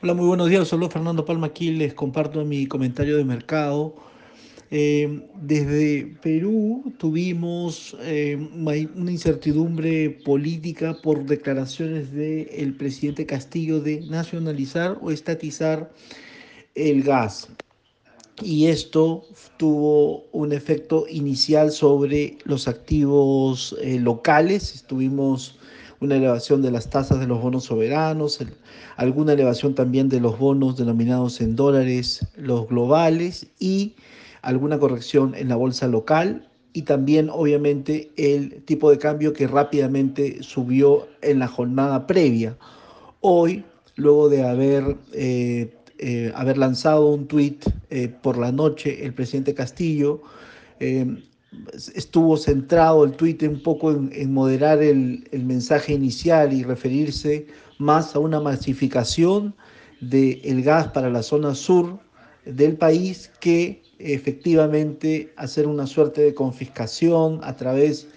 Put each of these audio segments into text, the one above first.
Hola, muy buenos días. Solo Fernando Palma aquí. Les comparto mi comentario de mercado. Eh, desde Perú tuvimos eh, una incertidumbre política por declaraciones del presidente Castillo de nacionalizar o estatizar el gas. Y esto tuvo un efecto inicial sobre los activos eh, locales. Tuvimos una elevación de las tasas de los bonos soberanos, alguna elevación también de los bonos denominados en dólares, los globales y alguna corrección en la bolsa local y también obviamente el tipo de cambio que rápidamente subió en la jornada previa. Hoy, luego de haber, eh, eh, haber lanzado un tuit eh, por la noche, el presidente Castillo estuvo centrado el tuit un poco en, moderar el, mensaje inicial y referirse más a una masificación del gas para la zona sur del país que efectivamente hacer una suerte de confiscación a través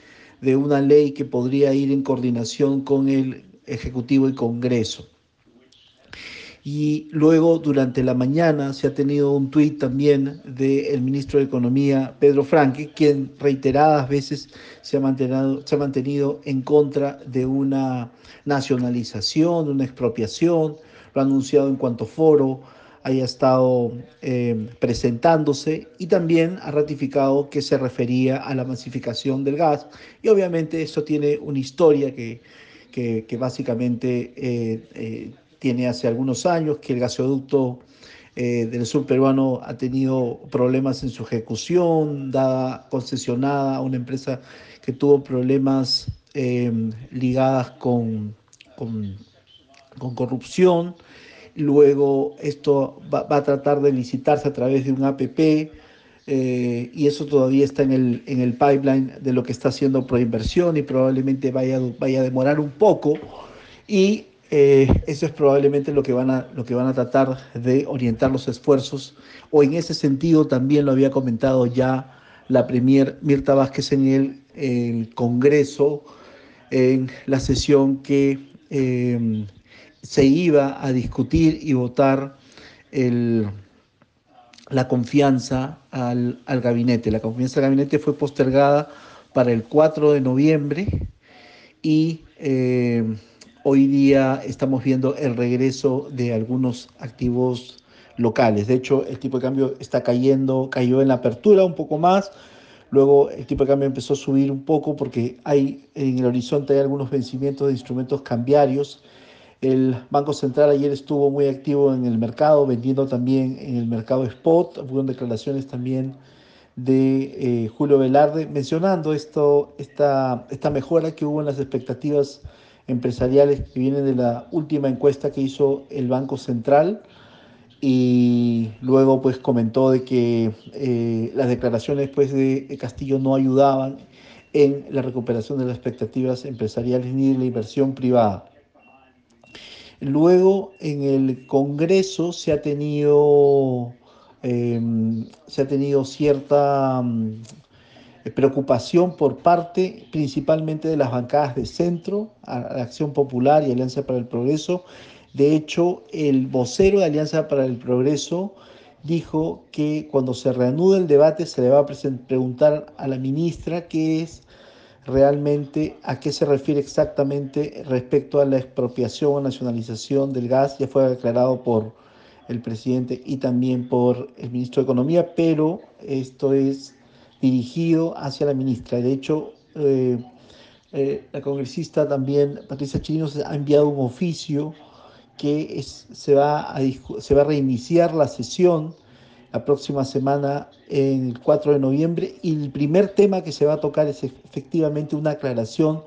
de una ley que podría ir en coordinación con el Ejecutivo y Congreso. Y luego, durante la mañana, se ha tenido un tuit también del ministro de Economía, Pedro Franque, quien reiteradas veces se ha, mantenido, se ha mantenido en contra de una nacionalización, de una expropiación, lo ha anunciado en cuanto foro haya estado eh, presentándose y también ha ratificado que se refería a la masificación del gas. Y obviamente esto tiene una historia que, que, básicamente eh, eh, tiene hace algunos años, que el gasoducto del sur peruano ha tenido problemas en su ejecución, dada concesionada a una empresa que tuvo problemas ligadas con, con, con corrupción. Luego esto va, a tratar de licitarse a través de un APP eh, y eso todavía está en el, en el pipeline de lo que está haciendo Proinversión y probablemente vaya, vaya a demorar un poco y eh, eso es probablemente lo que, van a, lo que van a tratar de orientar los esfuerzos o en ese sentido también lo había comentado ya la Premier Mirta Vázquez en el, Congreso en la sesión que eh, se iba a discutir y votar el, la confianza al, al, gabinete. La confianza al gabinete fue postergada para el 4 de noviembre y eh, hoy día estamos viendo el regreso de algunos activos locales. De hecho, el tipo de cambio está cayendo, cayó en la apertura un poco más. Luego el tipo de cambio empezó a subir un poco porque hay en el horizonte hay algunos vencimientos de instrumentos cambiarios el Banco Central ayer estuvo muy activo en el mercado, vendiendo también en el mercado spot. Hubo declaraciones también de eh, Julio Velarde mencionando esto, esta, esta mejora que hubo en las expectativas empresariales que vienen de la última encuesta que hizo el Banco Central y luego pues comentó de que eh, las declaraciones pues de Castillo no ayudaban en la recuperación de las expectativas empresariales ni de la inversión privada. Luego en el Congreso se ha tenido, em, se ha tenido cierta preocupación por parte principalmente de las bancadas de centro, Acción Popular y Alianza para el Progreso. De hecho, el vocero de Alianza para el Progreso dijo que cuando se reanude el debate se le va a preguntar a la ministra qué es realmente a qué se refiere exactamente respecto a la expropiación o nacionalización del gas. Ya fue declarado por el presidente y también por el ministro de Economía, pero esto es dirigido hacia la ministra. De hecho, eh, eh, la congresista también, Patricia Chirinos, ha enviado un oficio que se, va a, se va a reiniciar la sesión la próxima semana, el 4 de noviembre, y el primer tema que se va a tocar es efectivamente una aclaración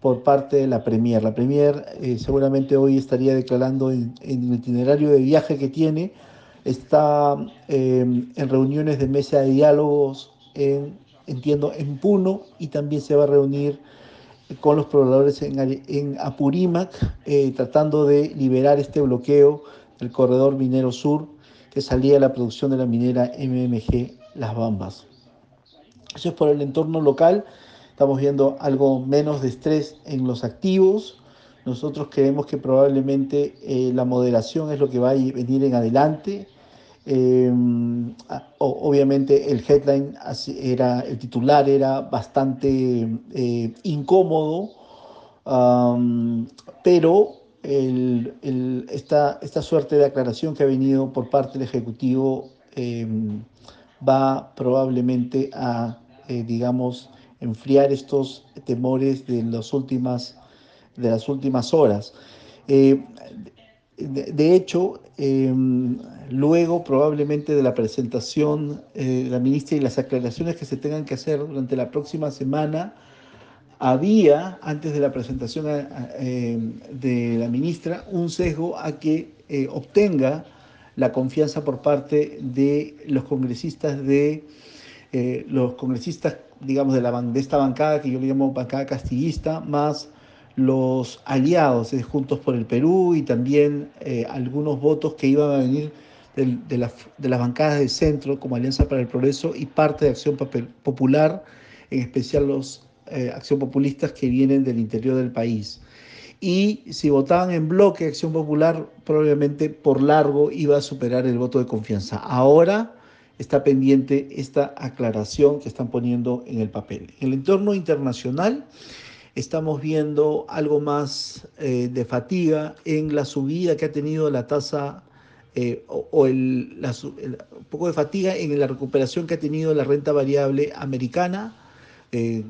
por parte de la Premier. La Premier eh, seguramente hoy estaría declarando en, el itinerario de viaje que tiene, está en reuniones de mesa de diálogos, en, entiendo, en Puno, y también se va a reunir con los pobladores en, Apurímac, eh, tratando de liberar este bloqueo del corredor minero sur que salía la producción de la minera MMG Las Bambas. Eso es por el entorno local. Estamos viendo algo menos de estrés en los activos. Nosotros creemos que probablemente eh, la moderación es lo que va a venir en adelante. Eh, obviamente el headline era, el titular era bastante eh, incómodo, pero esta, esta, suerte de aclaración que ha venido por parte del Ejecutivo va probablemente a, digamos, enfriar estos temores de las últimas, de las últimas horas. Eh, de, hecho, em, luego probablemente de la presentación de la ministra y las aclaraciones que se tengan que hacer durante la próxima semana, había, antes de la presentación em, de la ministra, un sesgo a que eh, obtenga la confianza por parte de los congresistas de eh, los congresistas digamos, de, la, de esta bancada que yo le llamo bancada castillista, más los aliados de Juntos por el Perú y también eh, algunos votos que iban a venir de, de, las bancadas de centro como Alianza para el Progreso y parte de Acción Popular, en especial los eh, Acción Populistas que vienen del interior del país. Y si votaban en bloque Acción Popular, probablemente por largo iba a superar el voto de confianza. Ahora está pendiente esta aclaración que están poniendo en el papel. En el entorno internacional estamos viendo algo más eh, de fatiga en la subida que ha tenido la tasa eh, o, el, un poco de fatiga en la recuperación que ha tenido la renta variable americana. Eh,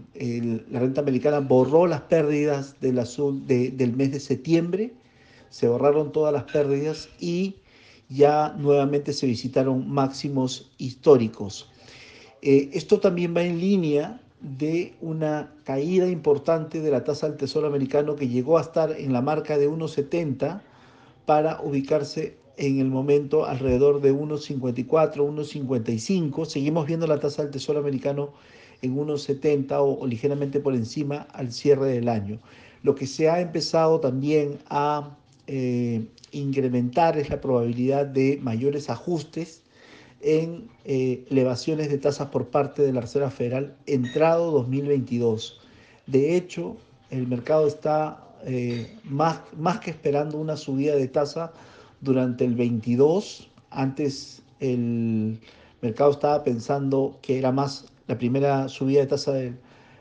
la renta americana borró las pérdidas del, mes de septiembre, se borraron todas las pérdidas y ya nuevamente se visitaron máximos históricos. Esto también va en línea de una caída importante de la tasa del Tesoro americano que llegó a estar en la marca de 1,70 para ubicarse en el momento alrededor de 1,54, 1,55. Seguimos viendo la tasa del Tesoro americano en 1,70 o, ligeramente por encima al cierre del año. Lo que se ha empezado también a eh, incrementar es la probabilidad de mayores ajustes en eh, elevaciones de tasas por parte de la Reserva Federal entrado 2022. De hecho, el mercado está eh, más, más que esperando una subida de tasa durante el 22. Antes el mercado estaba pensando que era más la primera subida de tasa de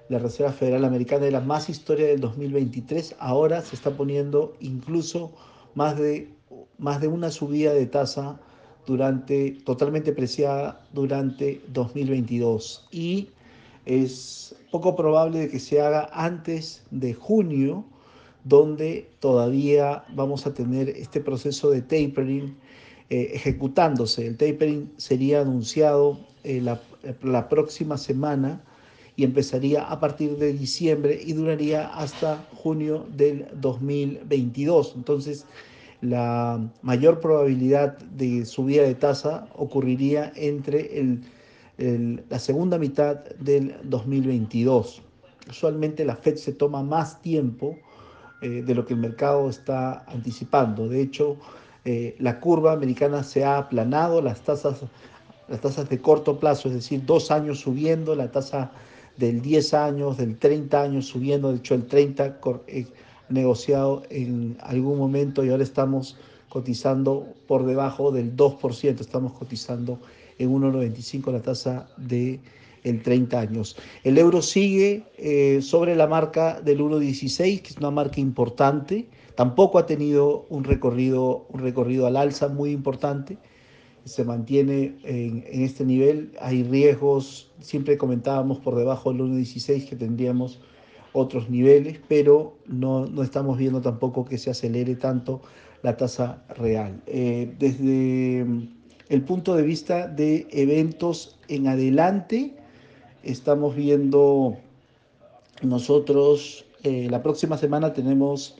la Reserva Federal Americana era más historia del 2023. Ahora se está poniendo incluso más de, más de una subida de tasa durante, totalmente preciada durante 2022 y es poco probable que se haga antes de junio, donde todavía vamos a tener este proceso de tapering eh, ejecutándose. El tapering sería anunciado eh, la, la próxima semana y empezaría a partir de diciembre y duraría hasta junio del 2022. Entonces, la mayor probabilidad de subida de tasa ocurriría entre el, la segunda mitad del 2022. Usualmente la Fed se toma más tiempo eh, de lo que el mercado está anticipando. De hecho, eh, la curva americana se ha aplanado, las tasas, las tasas de corto plazo, es decir, dos años subiendo, la tasa del 10 años, del 30 años subiendo, de hecho el 30 eh, negociado en algún momento y ahora estamos cotizando por debajo del 2%, estamos cotizando en 1,95 la tasa de el 30 años. El euro sigue eh, sobre la marca del 1,16, que es una marca importante, tampoco ha tenido un recorrido, un recorrido al alza muy importante se mantiene en, este nivel. Hay riesgos, siempre comentábamos por debajo del 1.16 que tendríamos otros niveles, pero no, estamos viendo tampoco que se acelere tanto la tasa real. Eh, desde el punto de vista de eventos en adelante, estamos viendo nosotros, eh, la próxima semana tenemos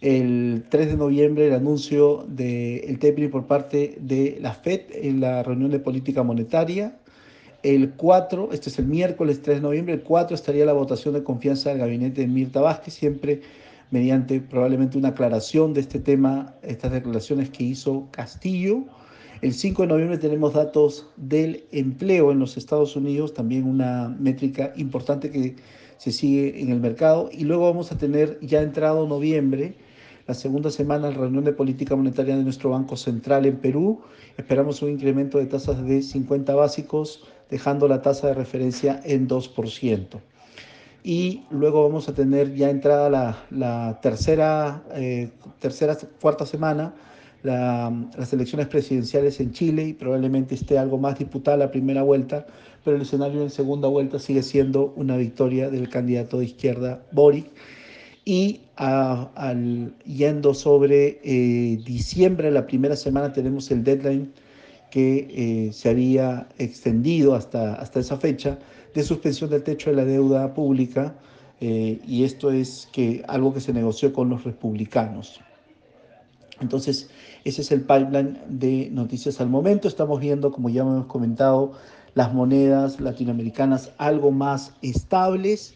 el 3 de noviembre el anuncio del tapering por parte de la FED en la reunión de política monetaria. El 4, este es el miércoles 3 de noviembre, el 4 estaría la votación de confianza del gabinete de Mirta Vázquez, siempre mediante probablemente una aclaración de este tema, estas declaraciones que hizo Castillo. El 5 de noviembre tenemos datos del empleo en los Estados Unidos, también una métrica importante que se sigue en el mercado y luego vamos a tener ya entrado noviembre, la segunda semana, la reunión de política monetaria de nuestro Banco Central en Perú. Esperamos un incremento de tasas de 50 básicos, dejando la tasa de referencia en 2%. Y luego vamos a tener ya entrada la, tercera, eh, tercera, cuarta semana, las elecciones presidenciales en Chile y probablemente esté algo más disputada la primera vuelta, pero el escenario en segunda vuelta sigue siendo una victoria del candidato de izquierda Boric. Y al, yendo sobre eh, diciembre, la primera semana, tenemos el deadline que eh, se había extendido hasta, hasta esa fecha de suspensión del techo de la deuda pública. Eh, y esto es que algo que se negoció con los republicanos. Entonces, ese es el pipeline de noticias al momento. Estamos viendo, como ya hemos comentado, las monedas latinoamericanas algo más estables,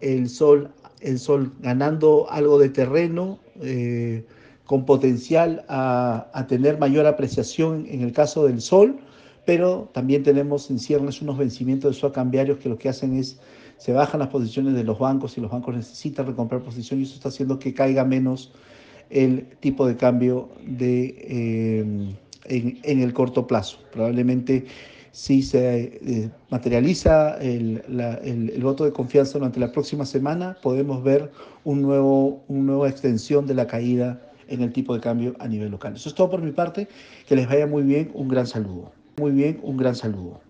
el sol, el sol ganando algo de terreno, eh, con potencial a, a, tener mayor apreciación en el caso del sol, pero también tenemos en ciernes unos vencimientos de swap cambiarios que lo que hacen es se bajan las posiciones de los bancos y los bancos necesitan recomprar posición y eso está haciendo que caiga menos el tipo de cambio de, eh, en, en, el corto plazo. Probablemente si se eh, materializa el, el, voto de confianza durante la próxima semana, podemos ver un nuevo, una nueva extensión de la caída en el tipo de cambio a nivel local. Eso es todo por mi parte. Que les vaya muy bien. Un gran saludo. Muy bien, un gran saludo.